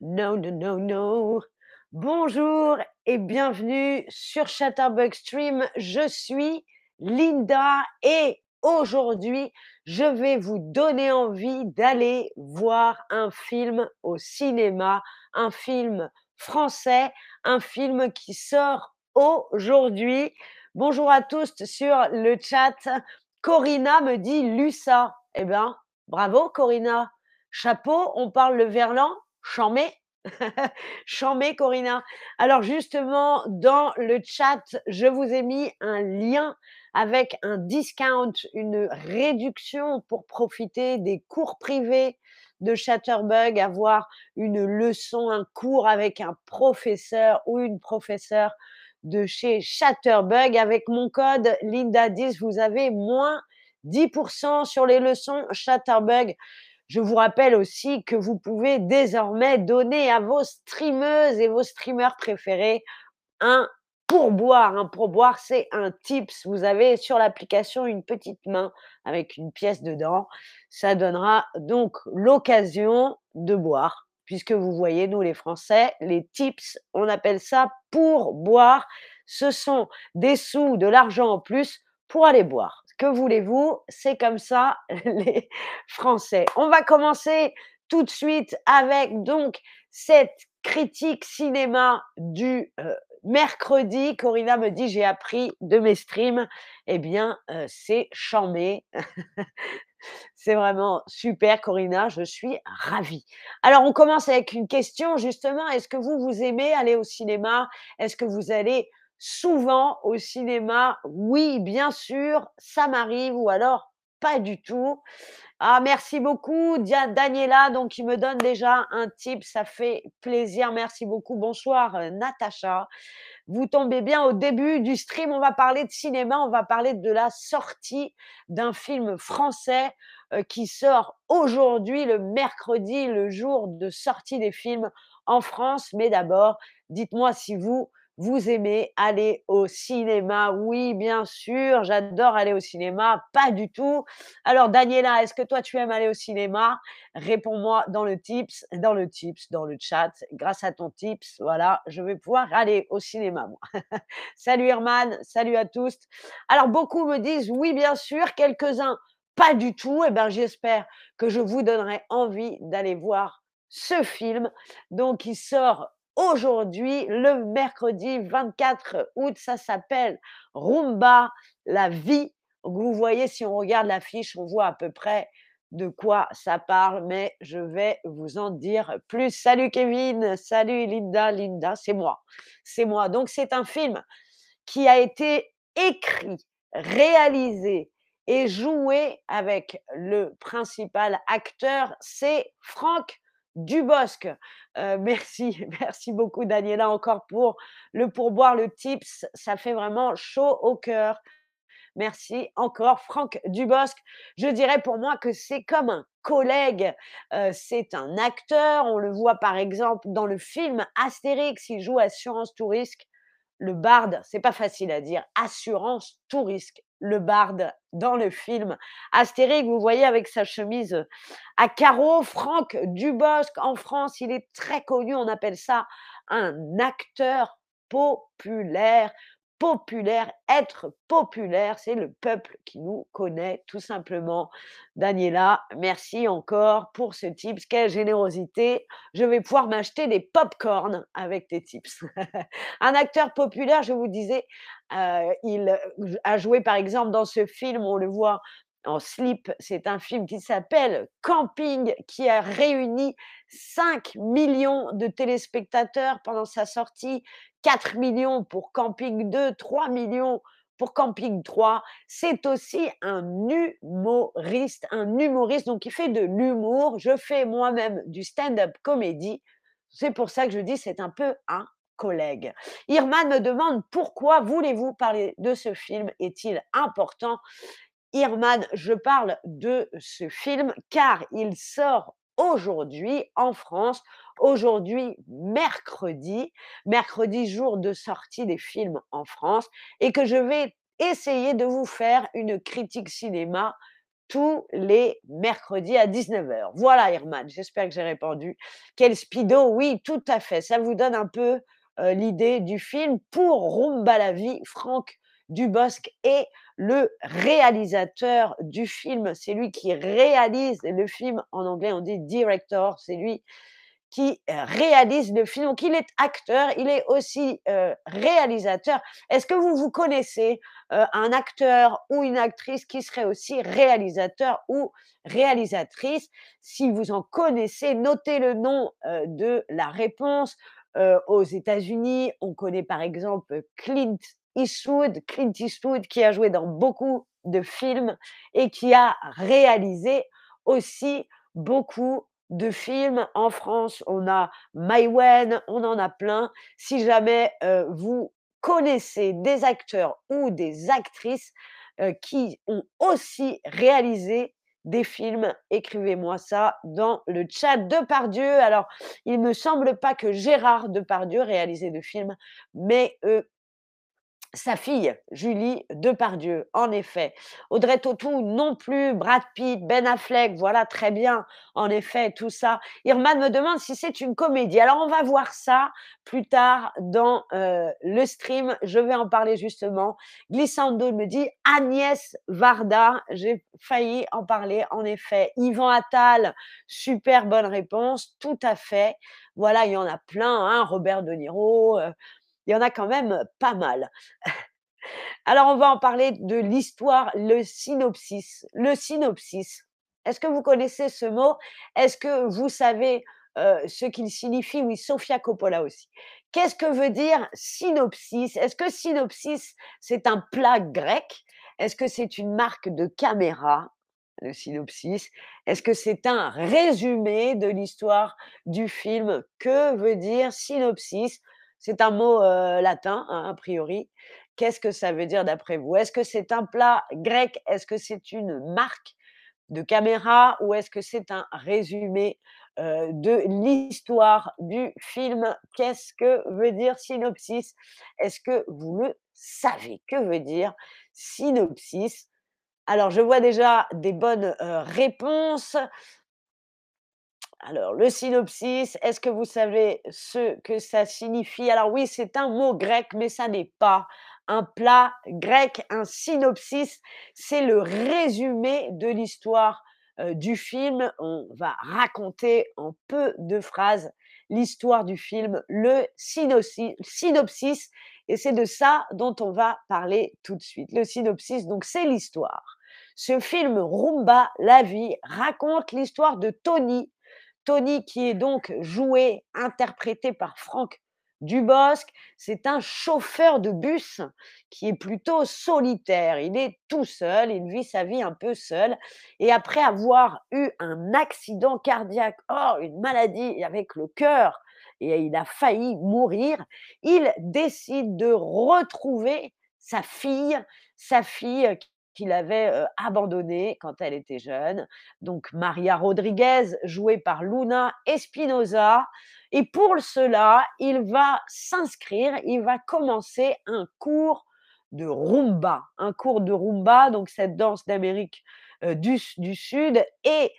No, no, no, no. Bonjour et bienvenue sur Chatterbug Stream. Je suis Linda et aujourd'hui, je vais vous donner envie d'aller voir un film au cinéma, un film français, un film qui sort aujourd'hui. Bonjour à tous sur le chat. Corina me dit Lussa. Eh bien, bravo Corina. Chapeau, on parle le verlan, chamé. chamé, Corina. Alors justement, dans le chat, je vous ai mis un lien avec un discount, une réduction pour profiter des cours privés de Chatterbug, avoir une leçon, un cours avec un professeur ou une professeure de chez Chatterbug. Avec mon code Linda10, vous avez moins 10% sur les leçons Chatterbug. Je vous rappelle aussi que vous pouvez désormais donner à vos streameuses et vos streamers préférés un pourboire. Un pourboire, c'est un tips. Vous avez sur l'application une petite main avec une pièce dedans. Ça donnera donc l'occasion de boire. Puisque vous voyez, nous les Français, les tips, on appelle ça pourboire. Ce sont des sous, de l'argent en plus pour aller boire que voulez-vous C'est comme ça, les Français. On va commencer tout de suite avec donc cette critique cinéma du euh, mercredi. Corina me dit j'ai appris de mes streams. Eh bien, euh, c'est chambé. c'est vraiment super, Corina. Je suis ravie. Alors, on commence avec une question justement. Est-ce que vous, vous aimez aller au cinéma? Est-ce que vous allez souvent au cinéma Oui, bien sûr, ça m'arrive ou alors pas du tout. Ah, merci beaucoup, Daniela, donc il me donne déjà un tip, ça fait plaisir. Merci beaucoup. Bonsoir, euh, Natacha. Vous tombez bien au début du stream, on va parler de cinéma, on va parler de la sortie d'un film français euh, qui sort aujourd'hui, le mercredi, le jour de sortie des films en France. Mais d'abord, dites-moi si vous, vous aimez aller au cinéma? Oui, bien sûr, j'adore aller au cinéma. Pas du tout. Alors, Daniela, est-ce que toi, tu aimes aller au cinéma? Réponds-moi dans le tips, dans le tips, dans le chat. Grâce à ton tips, voilà, je vais pouvoir aller au cinéma, moi. salut Herman, salut à tous. Alors, beaucoup me disent oui, bien sûr, quelques-uns pas du tout. Eh bien, j'espère que je vous donnerai envie d'aller voir ce film. Donc, il sort aujourd'hui, le mercredi 24 août. Ça s'appelle Rumba, la vie. Vous voyez, si on regarde l'affiche, on voit à peu près de quoi ça parle, mais je vais vous en dire plus. Salut Kevin, salut Linda, Linda, c'est moi. C'est moi. Donc c'est un film qui a été écrit, réalisé et joué avec le principal acteur, c'est Franck Dubosc. Euh, merci, merci beaucoup Daniela encore pour le pourboire, le tips. Ça fait vraiment chaud au cœur. Merci encore Franck Dubosc. Je dirais pour moi que c'est comme un collègue. Euh, c'est un acteur. On le voit par exemple dans le film Astérix. Il joue Assurance Tourisque le barde, c'est pas facile à dire, assurance tout risque, le barde dans le film. Astérique, vous voyez avec sa chemise à carreaux, Franck Dubosc en France, il est très connu, on appelle ça un acteur populaire populaire, être populaire, c'est le peuple qui nous connaît tout simplement. Daniela, merci encore pour ce tips. Quelle générosité. Je vais pouvoir m'acheter des pop-corn avec tes tips. Un acteur populaire, je vous disais, euh, il a joué par exemple dans ce film, on le voit en slip. C'est un film qui s'appelle Camping, qui a réuni 5 millions de téléspectateurs pendant sa sortie, 4 millions pour Camping 2, 3 millions pour Camping 3. C'est aussi un humoriste, un humoriste, donc il fait de l'humour. Je fais moi-même du stand-up comédie. C'est pour ça que je dis c'est un peu un collègue. Irman me demande pourquoi voulez-vous parler de ce film? Est-il important? Irman, je parle de ce film car il sort aujourd'hui en France, aujourd'hui mercredi, mercredi jour de sortie des films en France, et que je vais essayer de vous faire une critique cinéma tous les mercredis à 19:00. Voilà Herman, j'espère que j'ai répondu. Quel speedo, oui, tout à fait. Ça vous donne un peu, heu, l'idée du film. Pour Rumba la vie, Franck Dubosc est le réalisateur du film. C'est lui qui réalise le film. En anglais, on dit director. C'est lui qui euh, réalise le film. Donc, il est acteur, il est aussi euh, réalisateur. Est-ce que vous vous connaissez euh, un acteur ou une actrice qui serait aussi réalisateur ou réalisatrice? Si vous en connaissez, notez le nom de la réponse. aux États-Unis, on connaît par exemple Clint Eastwood, Clint Eastwood qui a joué dans beaucoup de films et qui a réalisé aussi beaucoup de films. En France, on a Maïwen, on en a plein. Si jamais euh, vous connaissez des acteurs ou des actrices euh, qui ont aussi réalisé des films, écrivez-moi ça dans le chat de Pardieu. Alors, il ne me semble pas que Gérard Depardieu réalisait de films, mais euh, sa fille, Julie Depardieu, en effet. Audrey Tautou non plus, Brad Pitt, Ben Affleck, voilà très bien, en effet, tout ça. Irman me demande si c'est une comédie. Alors on va voir ça plus tard dans euh, le stream, je vais en parler justement. Glissando me dit Agnès Varda, j'ai failli en parler, en effet. Yvan Attal, super bonne réponse, tout à fait. Voilà, il y en a plein, hein, Robert De Niro. Euh, il y en a quand même pas mal. Alors, on va en parler de l'histoire, le synopsis. Le synopsis. Est-ce que vous connaissez ce mot? Est-ce que vous savez ce qu'il signifie? Oui, Sofia Coppola aussi. Qu'est-ce que veut dire synopsis? Est-ce que synopsis, c'est un plat grec? Est-ce que c'est une marque de caméra le synopsis? Est-ce que c'est un résumé de l'histoire du film? Que veut dire synopsis? C'est un mot latin, hein, a priori. Qu'est-ce que ça veut dire d'après vous? Est-ce que c'est un plat grec? Est-ce que c'est une marque de caméra? Ou est-ce que c'est un résumé de l'histoire du film? Qu'est-ce que veut dire synopsis? Est-ce que vous le savez? Que veut dire synopsis? Alors, je vois déjà des bonnes réponses. Alors, le synopsis, est-ce que vous savez ce que ça signifie? Alors oui, c'est un mot grec, mais ça n'est pas un plat grec. Un synopsis, c'est le résumé de l'histoire du film. On va raconter en peu de phrases l'histoire du film, le synopsis, et c'est de ça dont on va parler tout de suite. Le synopsis, donc, c'est l'histoire. Ce film Rumba, la vie, raconte l'histoire de Tony, Tony, qui est donc joué, interprété par Franck Dubosc, c'est un chauffeur de bus qui est plutôt solitaire. Il est tout seul, il vit sa vie un peu seul. Et après avoir eu un accident cardiaque, oh, une maladie avec le cœur, et il a failli mourir, il décide de retrouver sa fille, sa fille qu'il avait abandonné quand elle était jeune. Donc Maria Rodriguez, jouée par Luna Espinosa. Et pour cela, il va s'inscrire, il va commencer un cours de rumba. Un cours de rumba, donc cette danse d'Amérique du, du, Sud. Et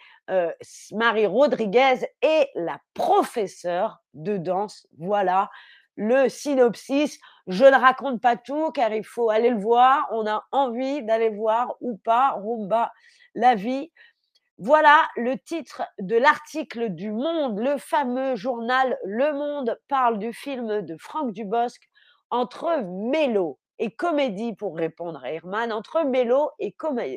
Marie Rodriguez est la professeure de danse. Voilà le synopsis. Je ne raconte pas tout car il faut aller le voir. On a envie d'aller voir ou pas Rumba la vie. Voilà le titre de l'article du Monde, le fameux journal Le Monde parle du film de Franck Dubosc entre mélo et comédie pour répondre à Herman, entre mélo et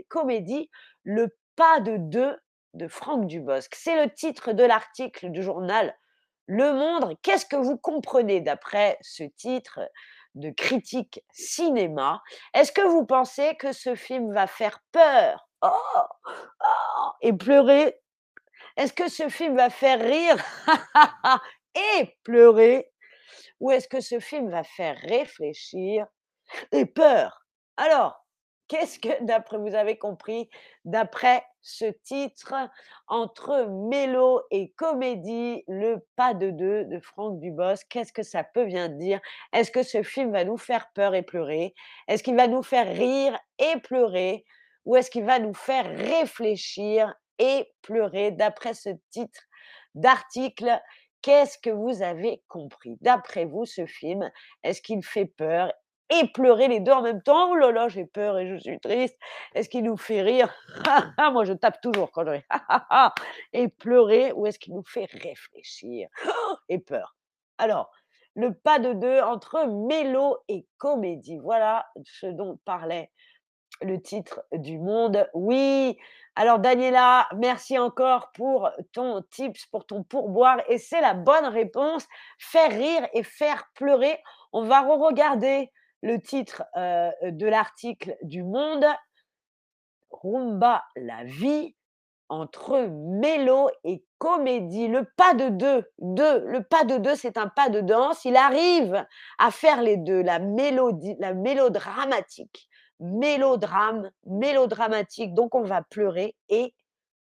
comédie, le pas de deux de Franck Dubosc. C'est le titre de l'article du journal le Monde, qu'est-ce que vous comprenez d'après ce titre de critique cinéma? Est-ce que vous pensez que ce film va faire peur? Oh, oh, et pleurer? Est-ce que ce film va faire rire? Et pleurer? Ou est-ce que ce film va faire réfléchir? Et peur? Alors, Qu'est-ce que, d'après vous avez compris, d'après ce titre, entre mélo et comédie, le pas de deux de Franck Dubos, qu'est-ce que ça peut bien dire? Est-ce que ce film va nous faire peur et pleurer? Est-ce qu'il va nous faire rire et pleurer? Ou est-ce qu'il va nous faire réfléchir et pleurer? D'après ce titre d'article Qu'est-ce que vous avez compris? D'après vous, ce film, est-ce qu'il fait peur et pleurer les deux en même temps. Oh là là, j'ai peur et je suis triste. Est-ce qu'il nous fait rire? Moi, je tape toujours quand je ris. et pleurer ou est-ce qu'il nous fait réfléchir? Et peur Alors, le pas de deux entre mélo et comédie. Voilà ce dont parlait le titre du monde. Oui, alors Daniela, merci encore pour ton tips, pour ton pourboire. Et c'est la bonne réponse. Faire rire et faire pleurer. On va re-regarder le titre de l'article du Monde, Rumba la vie entre mélo et comédie. Le pas de deux, deux, le pas de deux, c'est un pas de danse. Il arrive à faire les deux, la mélodie, la mélodramatique, mélodrame, mélodramatique. Donc on va pleurer et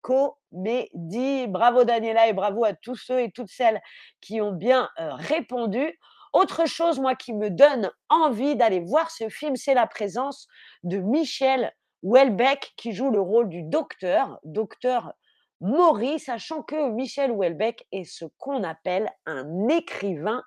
comédie. Bravo Daniela et bravo à tous ceux et toutes celles qui ont bien répondu. Autre chose, moi, qui me donne envie d'aller voir ce film, c'est la présence de Michel Houellebecq qui joue le rôle du docteur, docteur Maury, sachant que Michel Houellebecq est ce qu'on appelle un écrivain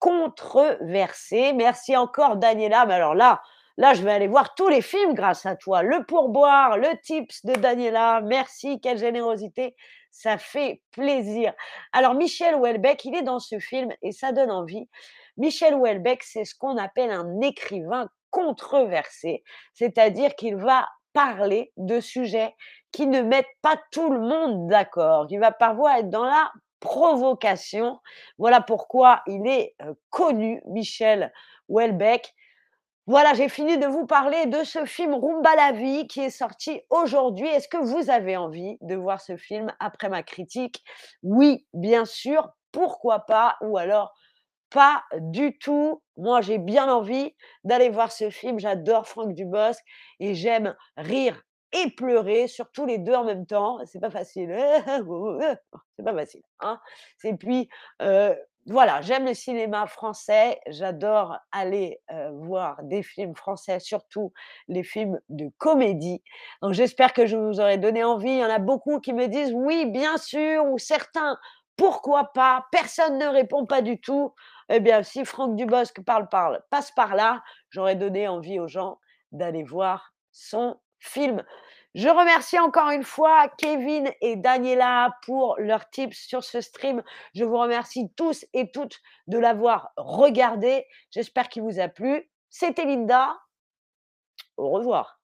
controversé. Merci encore Daniela, mais alors là, là, je vais aller voir tous les films grâce à toi. Le pourboire, le tips de Daniela, merci, quelle générosité, ça fait plaisir. Alors Michel Houellebecq, il est dans ce film et ça donne envie. Michel Houellebecq, c'est ce qu'on appelle un écrivain controversé, c'est-à-dire qu'il va parler de sujets qui ne mettent pas tout le monde d'accord. Il va parfois être dans la provocation. Voilà pourquoi il est connu, Michel Houellebecq. Voilà, j'ai fini de vous parler de ce film Rumba la vie qui est sorti aujourd'hui. Est-ce que vous avez envie de voir ce film après ma critique? Oui, bien sûr. Pourquoi pas? Ou alors pas du tout. Moi, j'ai bien envie d'aller voir ce film. J'adore Franck Dubosc et j'aime rire et pleurer, surtout les deux en même temps. C'est pas facile. C'est pas facile. Hein? Et puis, voilà, j'aime le cinéma français. J'adore aller voir des films français, surtout les films de comédie. Donc, j'espère que je vous aurai donné envie. Il y en a beaucoup qui me disent oui, bien sûr, ou certains, pourquoi pas? Personne ne répond pas du tout. Eh bien, si Franck Dubosc parle, parle, passe par là, j'aurais donné envie aux gens d'aller voir son film. Je remercie encore une fois Kevin et Daniela pour leurs tips sur ce stream. Je vous remercie tous et toutes de l'avoir regardé. J'espère qu'il vous a plu. C'était Linda. Au revoir.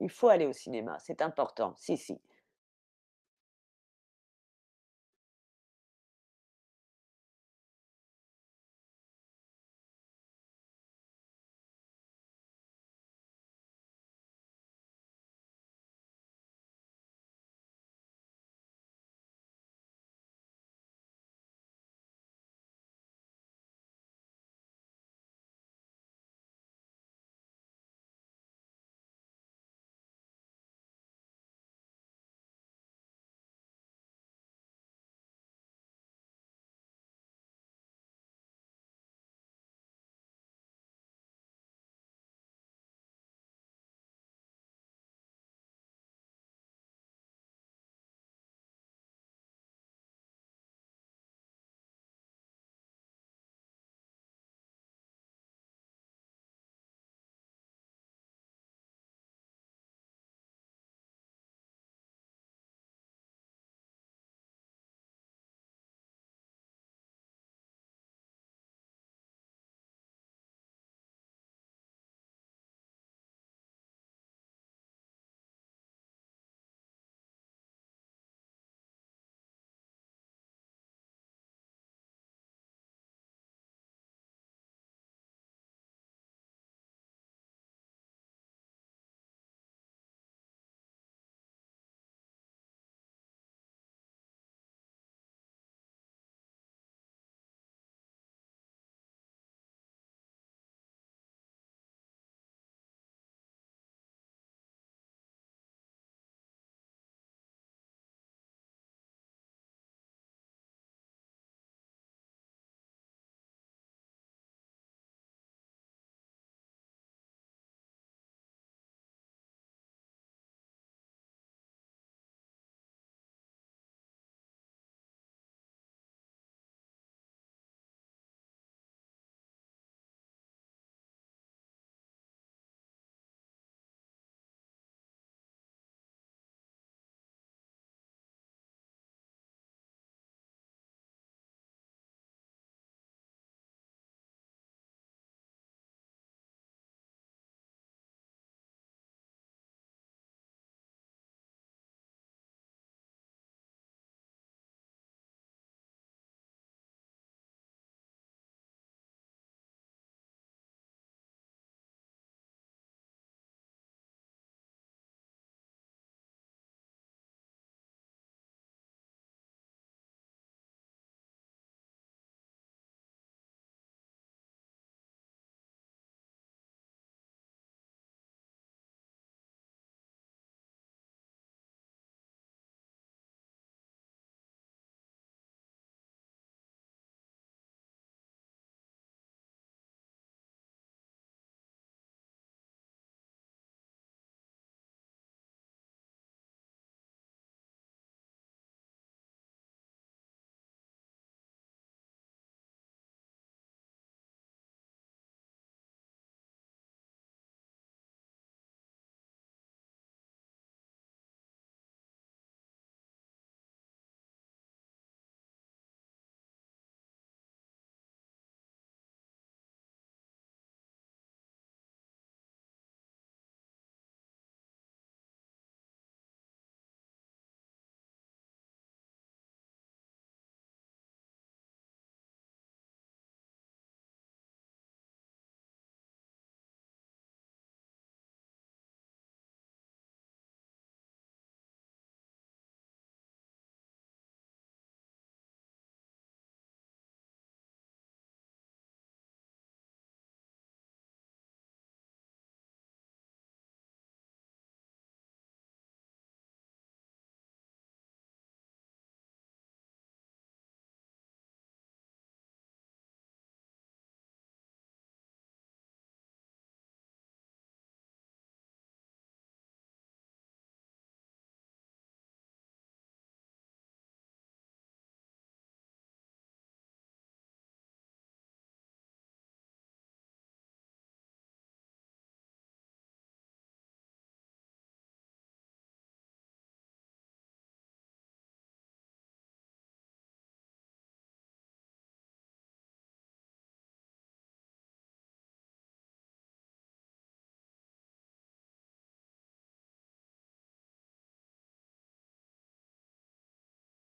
Il faut aller au cinéma, c'est important. Si, si.